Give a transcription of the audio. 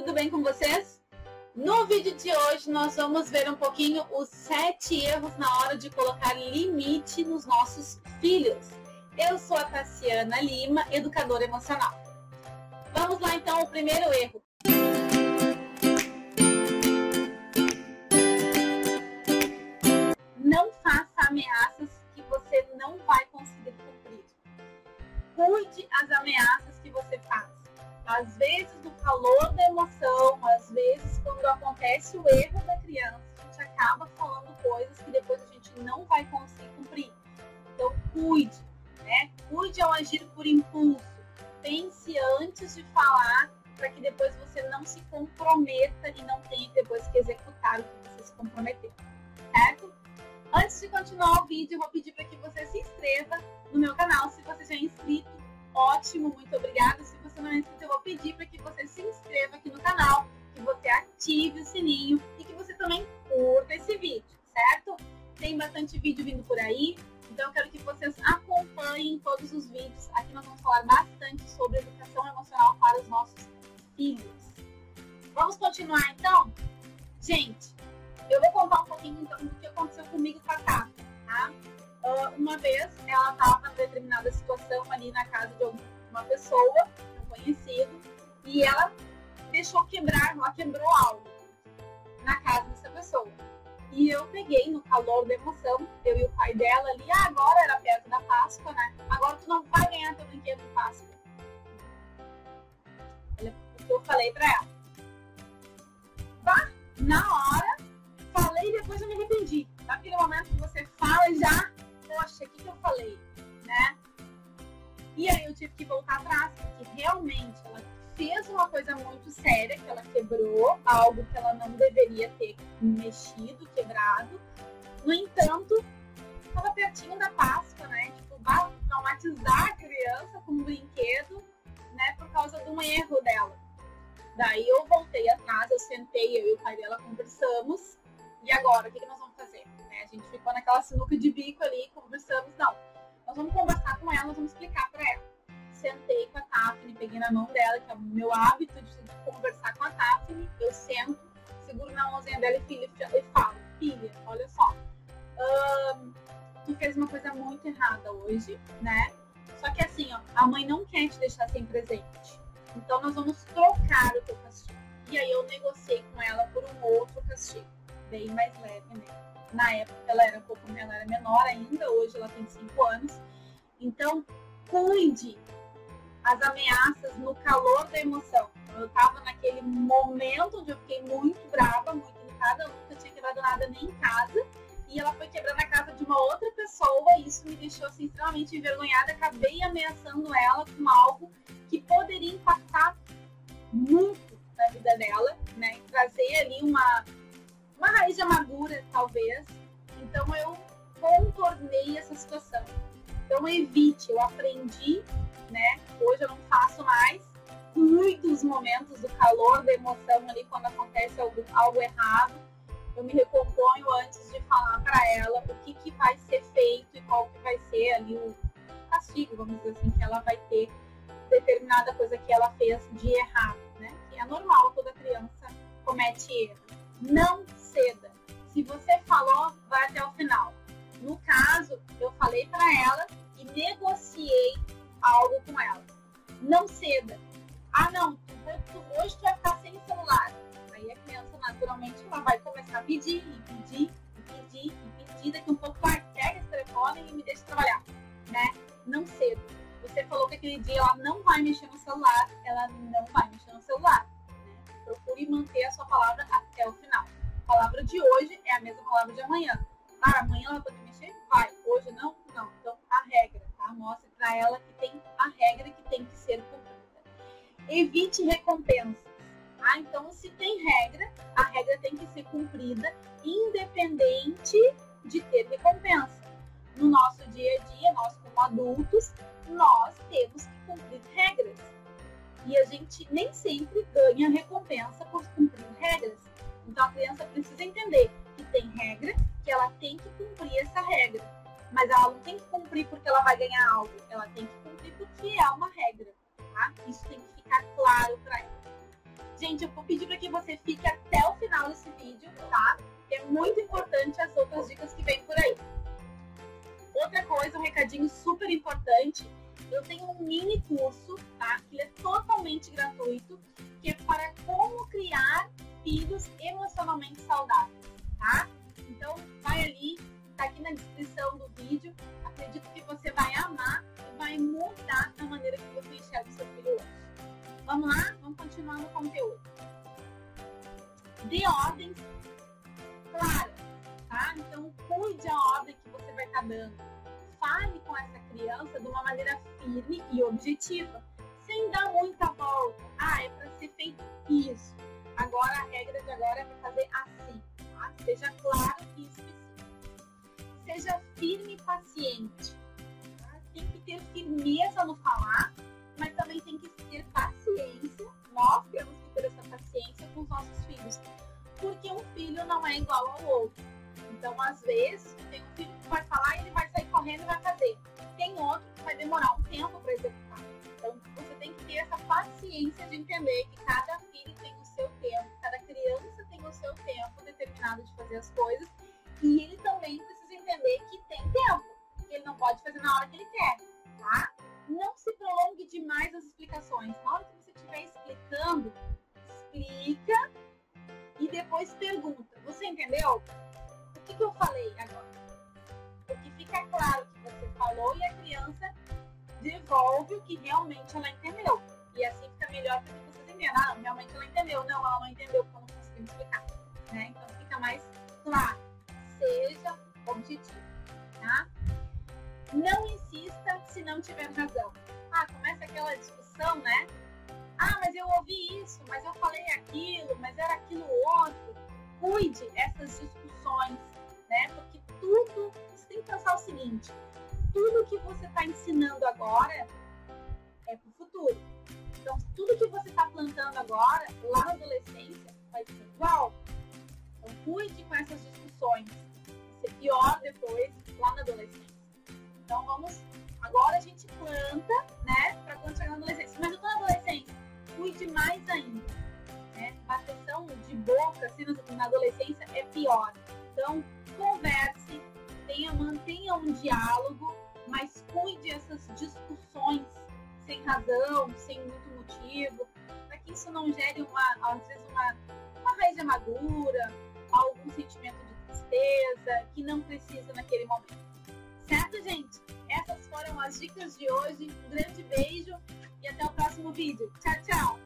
tudo bem com vocês? No vídeo de hoje nós vamos ver um pouquinho os sete erros na hora de colocar limite nos nossos filhos. Eu sou a Tassiana Lima, educadora emocional. Vamos lá então, o primeiro erro. Não faça ameaças que você não vai conseguir cumprir. Cuide as ameaças às vezes no calor da emoção, às vezes quando acontece o erro da criança, a gente acaba falando coisas que depois a gente não vai conseguir cumprir. Então cuide, né? Cuide ao agir por impulso. Pense antes de falar para que depois você não se comprometa e não tenha depois que executar o que você se comprometeu, certo? Antes de continuar o vídeo, vou pedir para que você se inscreva no meu canal se você já é inscrito. Ótimo, muito obrigada. Inscrito, eu vou pedir para que você se inscreva aqui no canal, que você ative o sininho e que você também curta esse vídeo, certo? Tem bastante vídeo vindo por aí, então eu quero que vocês acompanhem todos os vídeos. Aqui nós vamos falar bastante sobre educação emocional para os nossos filhos. Vamos continuar então? Gente, eu vou contar um pouquinho então do que aconteceu comigo com a Tata, tá? Uh, uma vez ela estava em determinada situação ali na casa de uma pessoa, conhecido, e ela deixou quebrar, ela quebrou algo na casa dessa pessoa. E eu peguei no calor da emoção, eu e o pai dela ali, ah, agora era perto da Páscoa, né? Agora tu não vai ganhar teu brinquedo de Páscoa. Eu falei pra ela. Bah, na hora, falei e depois eu me arrependi. Naquele momento que você fala já, poxa, o que, que eu falei, né? E aí eu tive que voltar atrás, porque realmente ela fez uma coisa muito séria, que ela quebrou algo que ela não deveria ter mexido, quebrado. No entanto, estava pertinho da Páscoa, né? Tipo, traumatizar a criança com um brinquedo, né? Por causa de um erro dela. Daí eu voltei atrás, eu sentei, eu e o pai dela conversamos. E agora, o que, que nós vamos fazer? Né? A gente ficou naquela sinuca de bico ali, conversamos, não nós vamos conversar com ela, nós vamos explicar para ela. Sentei com a Tafne, peguei na mão dela, que é o meu hábito de conversar com a Tafne. Eu sento, seguro na mãozinha dela e, filha, e falo: Filha, olha só, tu fez uma coisa muito errada hoje, né? Só que assim, ó, a mãe não quer te deixar sem presente. Então nós vamos trocar o teu castigo. E aí eu negociei com ela por um outro castigo, bem mais leve, né? Na época ela era um pouco era menor ainda, hoje ela tem 5 anos. Então, cuide as ameaças no calor da emoção. Eu estava naquele momento onde eu fiquei muito brava, muito irritada, eu nunca tinha quebrado nada nem em casa. E ela foi quebrar na casa de uma outra pessoa, e isso me deixou assim, extremamente envergonhada. Acabei ameaçando ela com algo que poderia impactar muito na vida dela, né? Trazer ali uma raiz de amargura, talvez. Então eu contornei essa situação. Então evite, eu aprendi, né? Hoje eu não faço mais. Muitos momentos do calor, da emoção ali quando acontece algo, algo errado. Eu me recomponho antes de falar para ela o que, que vai ser feito e qual que vai ser ali o castigo, vamos dizer assim, que ela vai ter determinada coisa que ela fez de errado, né? Que é normal, toda criança comete erro. Não pedir, e pedir, e pedir, e pedir. Daqui um pouco, vai, pega esse telefone e me deixa trabalhar. Né? Não ceda. Você falou que aquele dia ela não vai mexer no celular, ela não vai mexer no celular. Né? Procure manter a sua palavra até o final. A palavra de hoje é a mesma palavra de amanhã. Ah, amanhã ela pode mexer? Vai. Hoje não? Não. Então, a regra, tá? Mostre para ela que tem a regra que tem que ser cumprida. Evite recompensas. Ah, então, se tem regra, a regra tem que ser cumprida, independente de ter recompensa. No nosso dia a dia, nós como adultos, nós temos que cumprir regras. E a gente nem sempre ganha recompensa por cumprir regras. Então a criança precisa entender que tem regra que ela tem que cumprir essa regra. Mas ela não tem que cumprir porque ela vai ganhar algo. Ela tem que cumprir porque é uma regra. Tá? Isso tem que ficar claro para. Gente, eu vou pedir para que você fique até o final desse vídeo, tá? É muito importante as outras dicas que vem por aí. Outra coisa, um recadinho super importante, eu tenho um mini curso, tá? Que ele é totalmente gratuito, que é para como criar filhos emocionalmente saudáveis, tá? Então, vai ali, tá aqui na descrição do vídeo. Acredito que você vai amar e vai mudar a maneira que você enxerga o seu filho hoje. Vamos lá? Vamos continuar no conteúdo. Dê ordens claras, tá? Então, cuide a ordem que você vai estar tá dando. Fale com essa criança de uma maneira firme e objetiva, sem dar muita volta. Ah, é para ser feito isso. Agora, a regra de agora é para fazer assim. Tá? Seja claro e específico. Seja firme e paciente. Tá? Tem que ter firmeza no falar, mas também tem que ter paciência. Nós temos que ter essa paciência com os nossos filhos. Porque um filho não é igual ao outro. Então, às vezes, tem um filho que vai falar e ele vai sair correndo e vai fazer. Tem outro que vai demorar um tempo para executar. Então, você tem que ter essa paciência de entender que cada filho tem o seu tempo, cada criança tem o seu tempo determinado de fazer as coisas. E ele também precisa entender que tem tempo. Que ele não pode fazer na hora que ele quer, tá? Não se prolongue demais as explicações. Na hora que explicando, explica e depois pergunta. Você entendeu? O que, que eu falei agora? Porque fica claro que você falou e a criança devolve o que realmente ela entendeu. E assim fica melhor para que você entenda. Ah, realmente ela entendeu. Não, ela não entendeu porque eu não explicar. Né? Então fica mais claro. Seja objetivo. Tá? Não insista se não tiver razão. Ah, começa aquela discussão, né? Ah, mas eu ouvi isso, mas eu falei aquilo, mas era aquilo outro. Cuide essas discussões, né? Porque tudo, você tem que pensar o seguinte: tudo que você está ensinando agora é para o futuro. Então, tudo que você está plantando agora, lá na adolescência, vai ser igual. Então, cuide com essas discussões. Vai ser pior depois, lá na adolescência. Então, vamos. Agora a gente planta, né? Para quando chegar na adolescência. Mas cuide mais ainda. Né? Bateção de boca, assim, na adolescência, é pior. Então, converse, tenha, mantenha um diálogo, mas cuide essas discussões sem razão, sem muito motivo, para que isso não gere uma, às vezes uma, uma raiz de amargura, algum sentimento de tristeza que não precisa naquele momento. Certo, gente? Essas foram as dicas de hoje. Um grande beijo próximo vídeo. Tchau, tchau!